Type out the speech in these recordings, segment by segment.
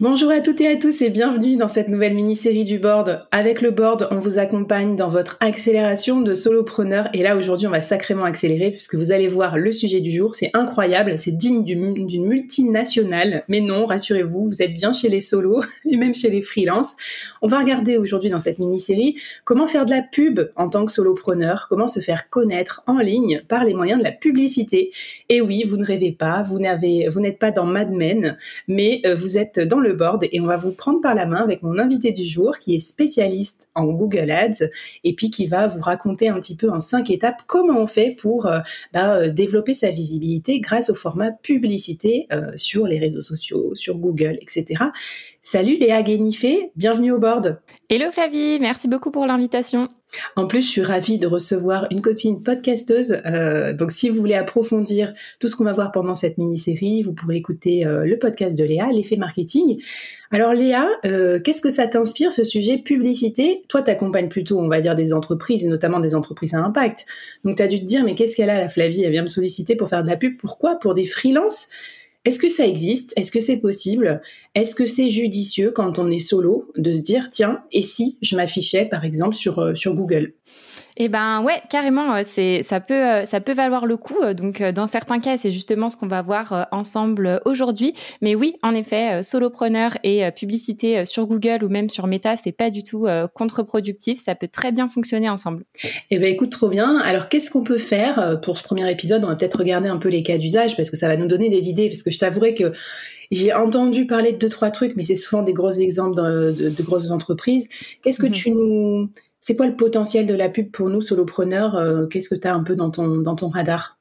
Bonjour à toutes et à tous et bienvenue dans cette nouvelle mini-série du board. Avec le board, on vous accompagne dans votre accélération de solopreneur et là aujourd'hui on va sacrément accélérer puisque vous allez voir le sujet du jour, c'est incroyable, c'est digne d'une multinationale, mais non, rassurez-vous, vous êtes bien chez les solos et même chez les freelances. On va regarder aujourd'hui dans cette mini-série comment faire de la pub en tant que solopreneur, comment se faire connaître en ligne par les moyens de la publicité. Et oui, vous ne rêvez pas, vous n'avez vous n'êtes pas dans Mad Men, mais euh, vous êtes dans le board et on va vous prendre par la main avec mon invité du jour qui est spécialiste en Google Ads et puis qui va vous raconter un petit peu en cinq étapes comment on fait pour euh, bah, euh, développer sa visibilité grâce au format publicité euh, sur les réseaux sociaux, sur Google, etc. Salut Léa Guénifé, bienvenue au board. Hello Flavie, merci beaucoup pour l'invitation. En plus, je suis ravie de recevoir une copine podcasteuse. Euh, donc, si vous voulez approfondir tout ce qu'on va voir pendant cette mini-série, vous pourrez écouter euh, le podcast de Léa, l'effet marketing. Alors, Léa, euh, qu'est-ce que ça t'inspire ce sujet publicité? Toi, t'accompagnes plutôt, on va dire, des entreprises et notamment des entreprises à impact. Donc, tu as dû te dire, mais qu'est-ce qu'elle a, la Flavie? Elle vient me solliciter pour faire de la pub. Pourquoi? Pour des freelances? Est-ce que ça existe? Est-ce que c'est possible? Est-ce que c'est judicieux quand on est solo de se dire tiens, et si je m'affichais par exemple sur, euh, sur Google? Eh ben ouais, carrément, euh, c'est ça peut euh, ça peut valoir le coup. Euh, donc dans certains cas, c'est justement ce qu'on va voir ensemble aujourd'hui. Mais oui, en effet, solopreneur et publicité sur Google ou même sur Meta, c'est pas du tout contre-productif. Ça peut très bien fonctionner ensemble. Eh ben écoute, trop bien. Alors qu'est-ce qu'on peut faire pour ce premier épisode? On va peut-être regarder un peu les cas d'usage parce que ça va nous donner des idées. Parce que je t'avouerai que j'ai entendu parler de deux trois trucs, mais c'est souvent des gros exemples de, grosses entreprises. Qu'est-ce que mhm. tu nous c'est quoi le potentiel de la pub pour nous, solopreneurs euh, Qu'est-ce que tu as un peu dans ton, dans ton radar?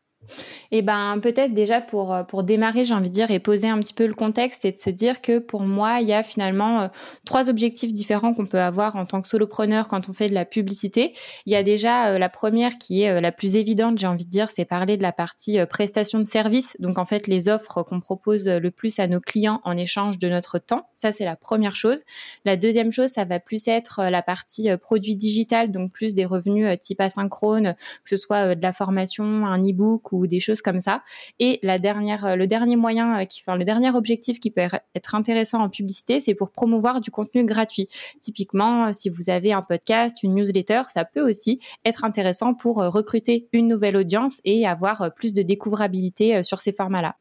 Eh ben peut-être déjà pour euh, pour démarrer, j'ai envie de dire et poser un petit peu le contexte et de se dire que pour moi, il y a finalement euh, trois objectifs différents qu'on peut avoir en tant que solopreneur quand on fait de la publicité. Il y a déjà euh, la première qui est la plus évidente, j'ai envie de dire, c'est parler de la partie prestation de service. Donc en fait, les offres qu'on propose le plus à nos clients en échange de notre temps. Ça c'est la première chose. La deuxième chose, ça va plus être la partie produit digital, donc plus des revenus type asynchrone, que ce soit de la formation, un e-book ou des choses comme ça. Et euh, le dernier moyen, euh, enfin, le dernier objectif qui peut être intéressant en publicité, c'est pour promouvoir du contenu gratuit. Typiquement, euh, si vous avez un podcast, une newsletter, ça peut aussi être intéressant pour recruter une nouvelle audience et avoir plus de découvrabilité sur ces formats-là.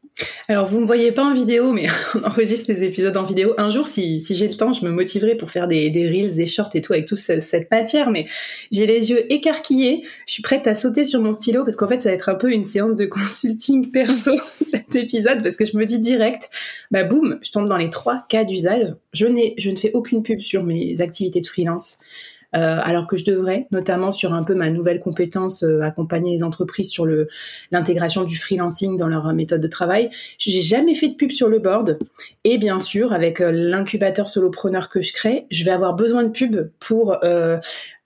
Alors, vous ne me voyez pas en vidéo, mais on enregistre les épisodes en vidéo. Un jour, si, si j'ai le temps, je me motiverai pour faire des, des reels, des shorts et tout avec toute cette matière, mais j'ai les yeux écarquillés. Je suis prête à sauter sur mon stylo parce qu'en fait, ça va être un peu une séance de consulting perso cet épisode parce que je me dis direct, bah boum, je tombe dans les trois cas d'usage. Je je ne fais aucune pub sur mes activités de freelance. Euh, alors que je devrais, notamment sur un peu ma nouvelle compétence, euh, accompagner les entreprises sur l'intégration du freelancing dans leur méthode de travail. J'ai jamais fait de pub sur le board, et bien sûr, avec euh, l'incubateur solopreneur que je crée, je vais avoir besoin de pub pour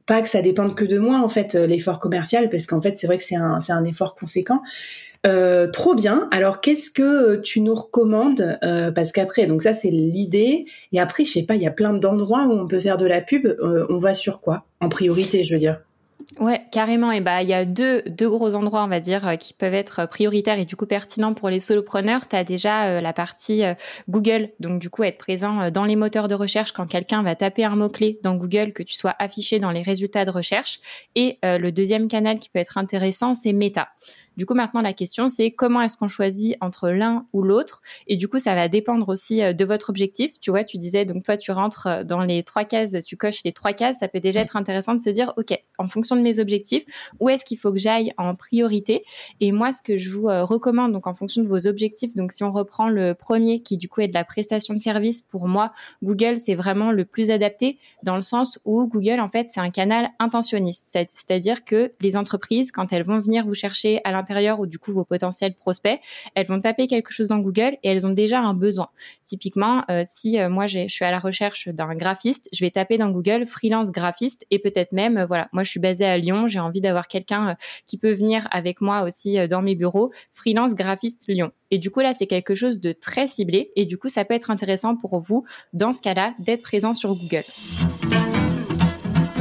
pas que ça dépende que de moi en fait l'effort commercial, parce qu'en fait c'est vrai que c'est un, c'est un effort conséquent. Euh, trop bien. Alors, qu'est-ce que tu nous recommandes euh, Parce qu'après, donc ça, c'est l'idée. Et après, je sais pas, il y a plein d'endroits où on peut faire de la pub. Euh, on va sur quoi En priorité, je veux dire? Ouais, carrément. Et bah, il y a deux, gros endroits, on va dire, euh, qui peuvent être prioritaires et du coup pertinents pour les solopreneurs. Tu as déjà euh, la partie euh, Google, donc du coup être présent dans les moteurs de recherche quand quelqu'un va taper un mot-clé dans Google, que tu sois affiché dans les résultats de recherche. Et le deuxième canal qui peut être intéressant, c'est Meta. Du coup, maintenant, la question, c'est comment est-ce qu'on choisit entre l'un ou l'autre? Et du coup, ça va dépendre aussi euh, de votre objectif. Tu vois, tu disais, donc toi, tu rentres euh, dans les trois cases, tu coches les trois cases. Ça peut déjà être intéressant de se dire, OK, en fonction de mes objectifs, où est-ce qu'il faut que j'aille en priorité? Et moi, ce que je vous euh, recommande, donc en fonction de vos objectifs, donc si on reprend le premier qui, du coup, est de la prestation de service, pour moi, Google, c'est vraiment le plus adapté dans le sens où Google, en fait, c'est un canal intentionniste. C'est-à-dire que les entreprises, quand elles vont venir vous chercher à intérieur ou du coup vos potentiels prospects, elles vont taper quelque chose dans Google et elles ont déjà un besoin. Typiquement, euh, si euh, moi je suis à la recherche d'un graphiste, je vais taper dans Google freelance graphiste et peut-être même, euh, voilà, moi je suis basée à Lyon, j'ai envie d'avoir quelqu'un qui peut venir avec moi aussi dans mes bureaux, freelance graphiste Lyon. Et du coup là, c'est quelque chose de très ciblé et du coup ça peut être intéressant pour vous dans ce cas-là d'être présent sur Google.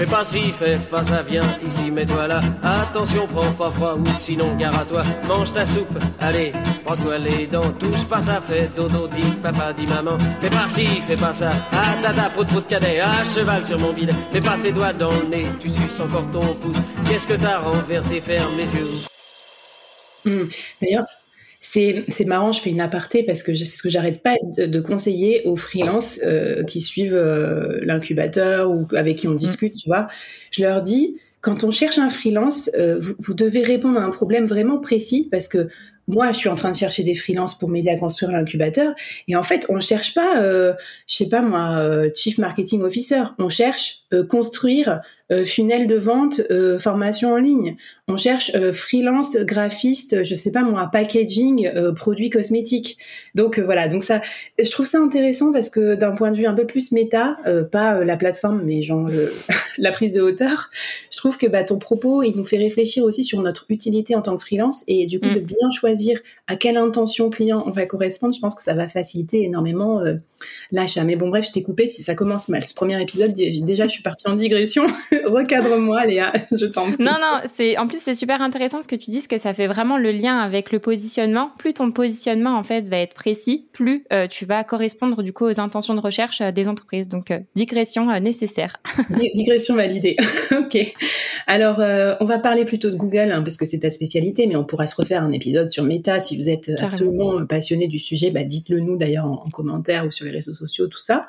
Fais pas ci, fais pas ça, viens ici, mets-toi là. Attention, prends pas froid ou sinon gare à toi. Mange ta soupe, allez, brosse-toi les dents. Touche pas ça, fais dodo, dis papa, dis maman. Fais pas ci, fais pas ça. Ah tata, prout prout cadet, ah cheval sur mon bide. Mets pas tes doigts dans le nez, tu suces encore ton pouce. Qu'est-ce que t'as renversé, ferme les yeux. Mmh. D'ailleurs, c'est, c'est marrant, je fais une aparté parce que c'est ce que j'arrête pas de, conseiller aux freelances euh, qui suivent euh, l'incubateur ou avec qui on discute, tu vois. Je leur dis, quand on cherche un freelance, euh, vous, vous, devez répondre à un problème vraiment précis parce que moi, je suis en train de chercher des freelances pour m'aider à construire l'incubateur. Et en fait, on ne cherche pas, euh, je sais pas moi, euh, chief marketing officer. On cherche euh, construire funnel de vente, euh, formation en ligne. On cherche freelance, graphiste, je sais pas moi, packaging, produits cosmétiques. Donc voilà, donc ça, je trouve ça intéressant parce que d'un point de vue un peu plus méta, pas la plateforme, mais genre la prise de hauteur, je trouve que bah, ton propos, il nous fait réfléchir aussi sur notre utilité en tant que freelance et du coup mm. de bien choisir à quelle intention client on va correspondre. Je pense que ça va faciliter énormément l'achat. Mais bon, bref, je t'ai coupé si ça commence mal. Ce premier épisode, déjà, je suis partie en digression. Recadre-moi, Léa, je t'en prie. Non, non, c'est, en plus, c'est super intéressant ce que tu dis, que ça fait vraiment le lien avec le positionnement. Plus ton positionnement, en fait, va être précis, plus euh, tu vas correspondre, du coup, aux intentions de recherche euh, des entreprises. Donc, euh, digression nécessaire. digression validée. ok. Alors, on va parler plutôt de Google, hein, parce que c'est ta spécialité, mais on pourra se refaire un épisode sur Meta. Si vous êtes absolument passionné du sujet, bah, dites-le nous d'ailleurs en, en commentaire ou sur les réseaux sociaux, tout ça.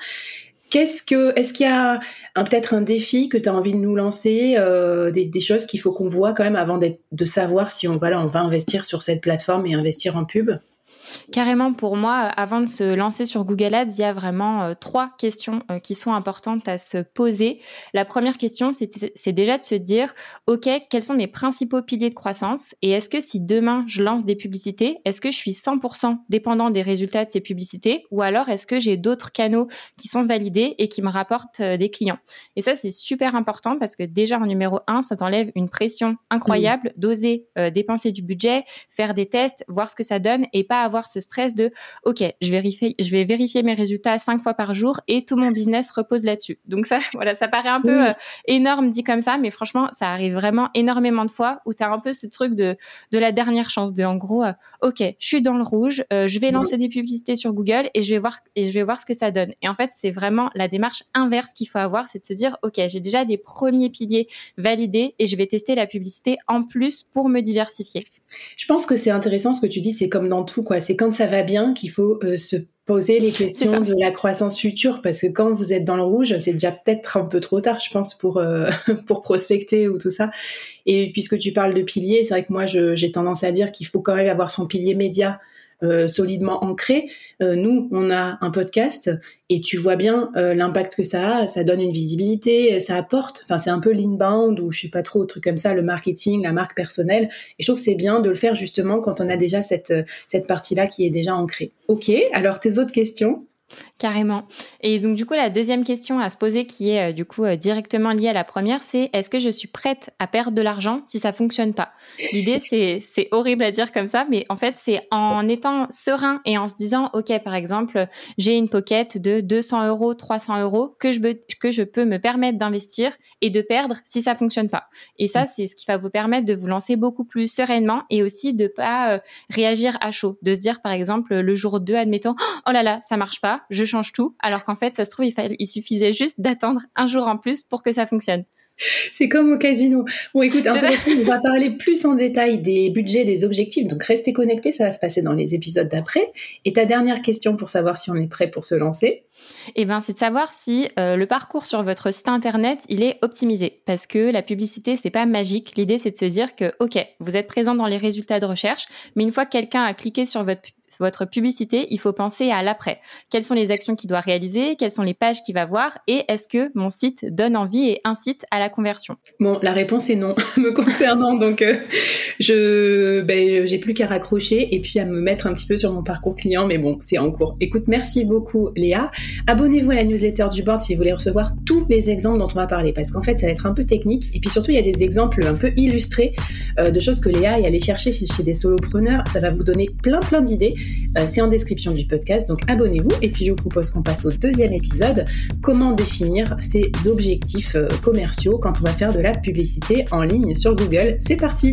Qu'est-ce que, est-ce qu'il y a peut-être un défi que tu as envie de nous lancer, euh, des, choses qu'il faut qu'on voit quand même avant de savoir si on, on va investir sur cette plateforme et investir en pub? Carrément, pour moi, avant de se lancer sur Google Ads, il y a vraiment euh, trois questions euh, qui sont importantes à se poser. La première question, c'est déjà de se dire, OK, quels sont mes principaux piliers de croissance Et est-ce que si demain, je lance des publicités, est-ce que je suis 100% dépendant des résultats de ces publicités Ou alors, est-ce que j'ai d'autres canaux qui sont validés et qui me rapportent euh, des clients? Et ça, c'est super important parce que déjà, en numéro un, ça t'enlève une pression incroyable d'oser dépenser du budget, faire des tests, voir ce que ça donne et pas avoir ce stress de OK, je vérifie, je vais vérifier mes résultats cinq fois par jour et tout mon business repose là-dessus. Donc ça, voilà, ça paraît un peu euh, énorme dit comme ça, mais franchement, ça arrive vraiment énormément de fois où tu as un peu ce truc de de la dernière chance, de en gros, euh, OK, je suis dans le rouge, euh, je vais lancer des publicités sur Google et je vais voir et je vais voir ce que ça donne. Et en fait, c'est vraiment la démarche inverse qu'il faut avoir, c'est de se dire OK, j'ai déjà des premiers piliers validés et je vais tester la publicité en plus pour me diversifier. Je pense que c'est intéressant ce que tu dis, c'est comme dans tout, quoi. C'est quand ça va bien qu'il faut euh, se poser les questions de la croissance future, parce que quand vous êtes dans le rouge, c'est déjà peut-être un peu trop tard, je pense, pour euh, pour prospecter ou tout ça. Et puisque tu parles de piliers, c'est vrai que moi, j'ai tendance à dire qu'il faut quand même avoir son pilier média euh, solidement ancré. Euh, nous, on a un podcast et tu vois bien euh, l'impact que ça a. Ça donne une visibilité, ça apporte. Enfin, c'est un peu l'inbound ou je sais pas trop, truc comme ça, le marketing, la marque personnelle. Et je trouve que c'est bien de le faire justement quand on a déjà cette cette partie-là qui est déjà ancrée. Ok. Alors tes autres questions? Carrément. Et donc du coup, la deuxième question à se poser, qui est euh, du coup euh, directement liée à la première, c'est est-ce que je suis prête à perdre de l'argent si ça fonctionne pas? L'idée, c'est c'est horrible à dire comme ça, mais en fait, c'est en étant serein et en se disant, ok, par exemple, j'ai une pocket de 200 euros, 300 euros que je peux que je peux me permettre d'investir et de perdre si ça fonctionne pas. Et ça, c'est ce qui va vous permettre de vous lancer beaucoup plus sereinement et aussi de pas euh, réagir à chaud, de se dire par exemple le jour 2, admettons, oh là là, ça marche pas, je change tout, alors qu'en fait, ça se trouve, il, il suffisait juste d'attendre un jour en plus pour que ça fonctionne. C'est comme au casino. Bon, écoute, on va parler plus en détail des budgets, des objectifs. Donc, restez connectés, ça va se passer dans les épisodes d'après. Et ta dernière question pour savoir si on est prêt pour se lancer eh ben, c'est de savoir si euh, le parcours sur votre site internet il est optimisé, parce que la publicité c'est pas magique. L'idée c'est de se dire que ok, vous êtes présent dans les résultats de recherche, mais une fois que quelqu'un a cliqué sur votre votre publicité, il faut penser à l'après. Quelles sont les actions qu'il doit réaliser Quelles sont les pages qu'il va voir Et est-ce que mon site donne envie et incite à la conversion? Bon, la réponse est non, me concernant. donc, euh, je, ben, j'ai plus qu'à raccrocher et puis à me mettre un petit peu sur mon parcours client. Mais bon, c'est en cours. Écoute, merci beaucoup, Léa. Abonnez-vous à la newsletter du board si vous voulez recevoir tous les exemples dont on va parler, parce qu'en fait, ça va être un peu technique. Et puis surtout, il y a des exemples un peu illustrés euh, de choses que Léa est allée chercher chez, chez des solopreneurs. Ça va vous donner plein, plein d'idées. Euh, c'est en description du podcast, donc abonnez-vous. Et puis je vous propose qu'on passe au deuxième épisode, comment définir ses objectifs euh, commerciaux quand on va faire de la publicité en ligne sur Google. C'est parti